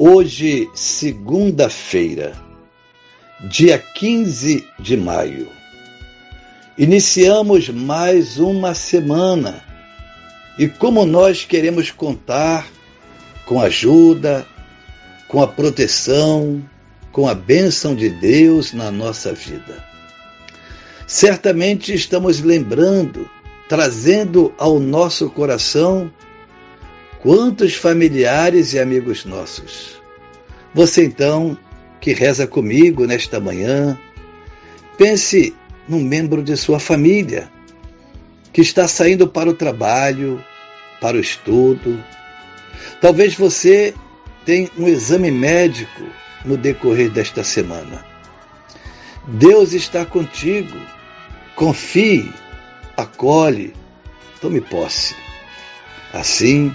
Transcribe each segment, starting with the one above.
Hoje, segunda-feira, dia 15 de maio, iniciamos mais uma semana e como nós queremos contar com a ajuda, com a proteção, com a bênção de Deus na nossa vida. Certamente estamos lembrando, trazendo ao nosso coração Quantos familiares e amigos nossos. Você então, que reza comigo nesta manhã, pense num membro de sua família que está saindo para o trabalho, para o estudo. Talvez você tenha um exame médico no decorrer desta semana. Deus está contigo. Confie, acolhe, tome posse. Assim,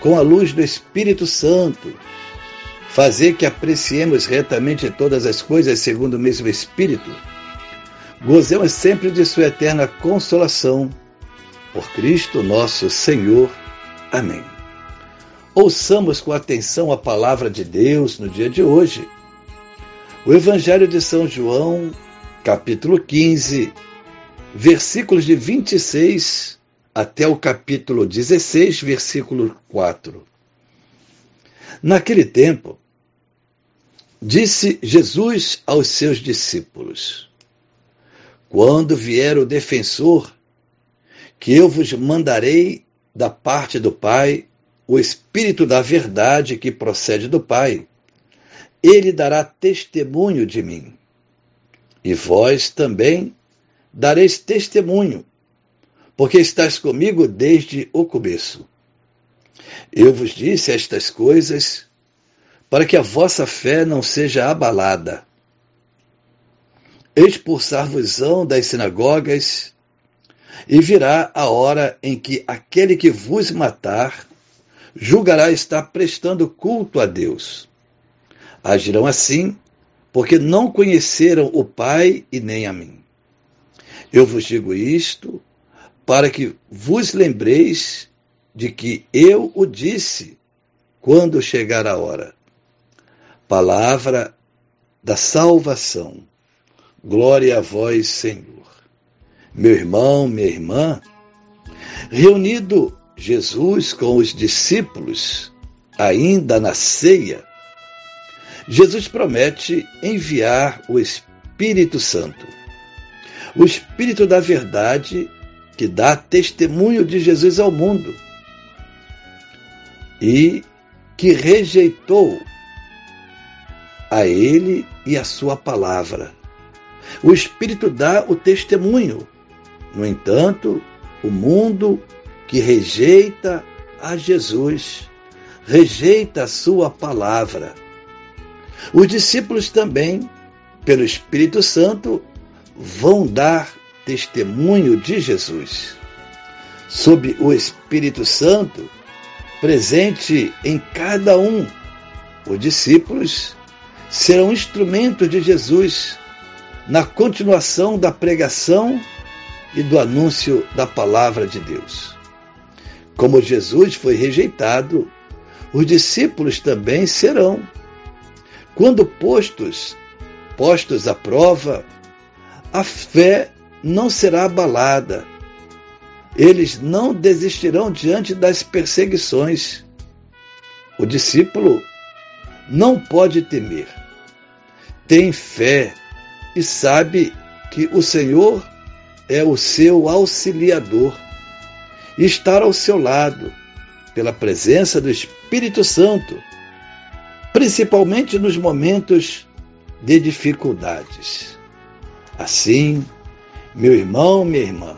com a luz do Espírito Santo, fazer que apreciemos retamente todas as coisas segundo o mesmo Espírito, gozemos sempre de Sua eterna consolação. Por Cristo nosso Senhor. Amém. Ouçamos com atenção a palavra de Deus no dia de hoje. O Evangelho de São João, capítulo 15, versículos de 26 até o capítulo 16, versículo 4. Naquele tempo, disse Jesus aos seus discípulos: Quando vier o defensor, que eu vos mandarei da parte do Pai, o Espírito da verdade que procede do Pai, ele dará testemunho de mim. E vós também dareis testemunho, porque estás comigo desde o começo. Eu vos disse estas coisas para que a vossa fé não seja abalada. Expulsar-vos-ão das sinagogas, e virá a hora em que aquele que vos matar julgará estar prestando culto a Deus. Agirão assim, porque não conheceram o Pai e nem a mim. Eu vos digo isto para que vos lembreis de que eu o disse quando chegar a hora. Palavra da salvação. Glória a vós, Senhor. Meu irmão, minha irmã, reunido Jesus com os discípulos, ainda na ceia, Jesus promete enviar o Espírito Santo. O Espírito da Verdade que dá testemunho de Jesus ao mundo e que rejeitou a ele e a sua palavra. O Espírito dá o testemunho. No entanto, o mundo que rejeita a Jesus, rejeita a sua palavra. Os discípulos também, pelo Espírito Santo, vão dar testemunho de Jesus. Sob o Espírito Santo, presente em cada um, os discípulos serão instrumentos de Jesus na continuação da pregação e do anúncio da palavra de Deus. Como Jesus foi rejeitado, os discípulos também serão. Quando postos, postos à prova, a fé não será abalada. Eles não desistirão diante das perseguições. O discípulo não pode temer. Tem fé e sabe que o Senhor é o seu auxiliador e estar ao seu lado pela presença do Espírito Santo, principalmente nos momentos de dificuldades. Assim, meu irmão, minha irmã,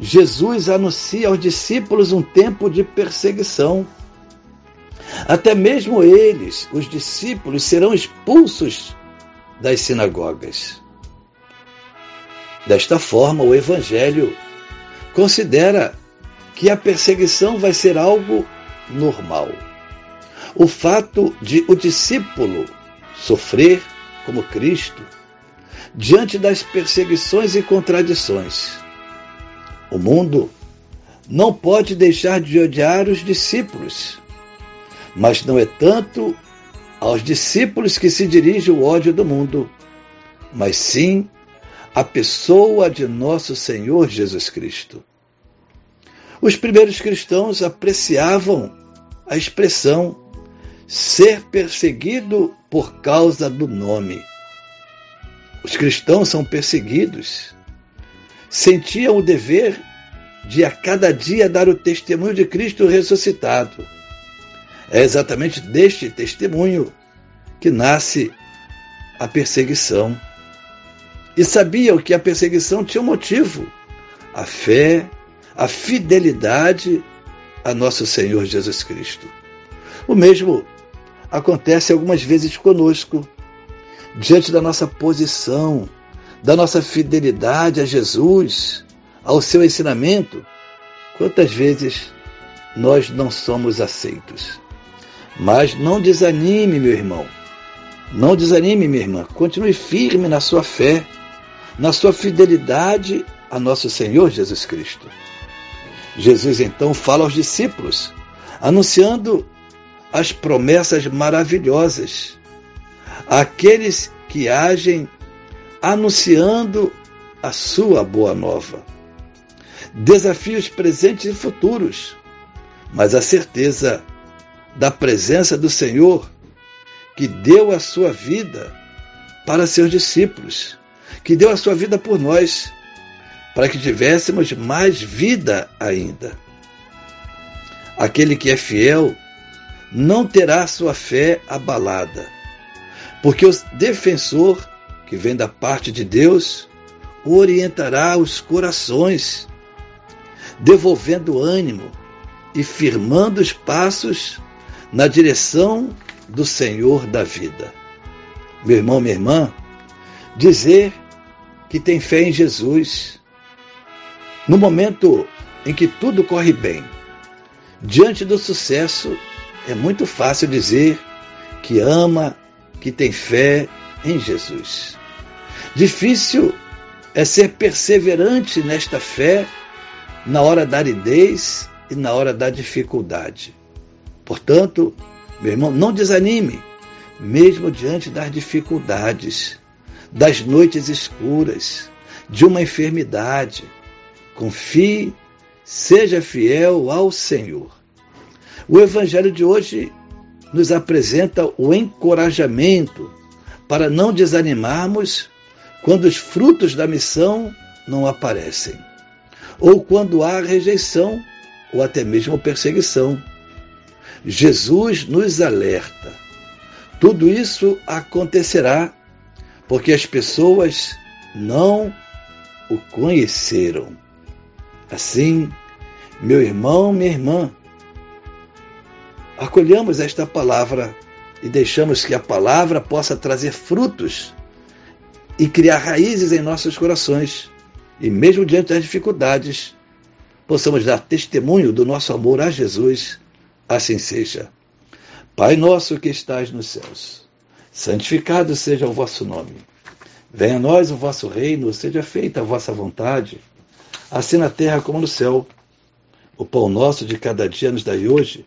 Jesus anuncia aos discípulos um tempo de perseguição. Até mesmo eles, os discípulos, serão expulsos das sinagogas. Desta forma, o Evangelho considera que a perseguição vai ser algo normal. O fato de o discípulo sofrer como Cristo diante das perseguições e contradições. O mundo não pode deixar de odiar os discípulos, mas não é tanto aos discípulos que se dirige o ódio do mundo, mas sim à pessoa de nosso Senhor Jesus Cristo. Os primeiros cristãos apreciavam a expressão ser perseguido por causa do nome. Os cristãos são perseguidos. Sentiam o dever de a cada dia dar o testemunho de Cristo ressuscitado é exatamente deste testemunho que nasce a perseguição. E sabiam que a perseguição tinha um motivo: a fé, a fidelidade a nosso Senhor Jesus Cristo. O mesmo acontece algumas vezes conosco, diante da nossa posição, da nossa fidelidade a Jesus, ao seu ensinamento. Quantas vezes nós não somos aceitos? Mas não desanime, meu irmão. Não desanime, minha irmã. Continue firme na sua fé, na sua fidelidade a nosso Senhor Jesus Cristo. Jesus então fala aos discípulos, anunciando as promessas maravilhosas, aqueles que agem anunciando a sua boa nova. Desafios presentes e futuros, mas a certeza da presença do Senhor, que deu a sua vida para seus discípulos, que deu a sua vida por nós, para que tivéssemos mais vida ainda. Aquele que é fiel não terá sua fé abalada, porque o defensor, que vem da parte de Deus, orientará os corações, devolvendo ânimo e firmando os passos na direção do Senhor da vida. Meu irmão, minha irmã, dizer que tem fé em Jesus no momento em que tudo corre bem, diante do sucesso, é muito fácil dizer que ama, que tem fé em Jesus. Difícil é ser perseverante nesta fé na hora da aridez e na hora da dificuldade. Portanto, meu irmão, não desanime, mesmo diante das dificuldades, das noites escuras, de uma enfermidade. Confie, seja fiel ao Senhor. O Evangelho de hoje nos apresenta o encorajamento para não desanimarmos quando os frutos da missão não aparecem, ou quando há rejeição ou até mesmo perseguição. Jesus nos alerta. Tudo isso acontecerá porque as pessoas não o conheceram. Assim, meu irmão, minha irmã, acolhamos esta palavra e deixamos que a palavra possa trazer frutos e criar raízes em nossos corações. E mesmo diante das dificuldades, possamos dar testemunho do nosso amor a Jesus assim seja. Pai nosso que estás nos céus, Santificado seja o vosso nome. Venha a nós o vosso reino, seja feita a vossa vontade, assim na terra como no céu. O pão nosso de cada dia nos dai hoje.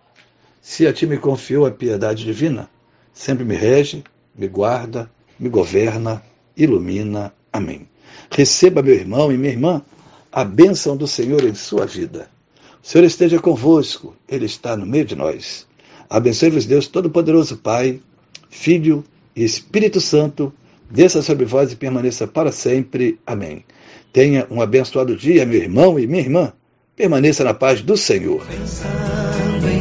se a ti me confiou a piedade divina, sempre me rege, me guarda, me governa, ilumina. Amém. Receba, meu irmão e minha irmã, a bênção do Senhor em sua vida. O Senhor esteja convosco, Ele está no meio de nós. Abençoe-vos, Deus Todo-Poderoso, Pai, Filho e Espírito Santo, desça sobre vós e permaneça para sempre. Amém. Tenha um abençoado dia, meu irmão e minha irmã. Permaneça na paz do Senhor. Pensando em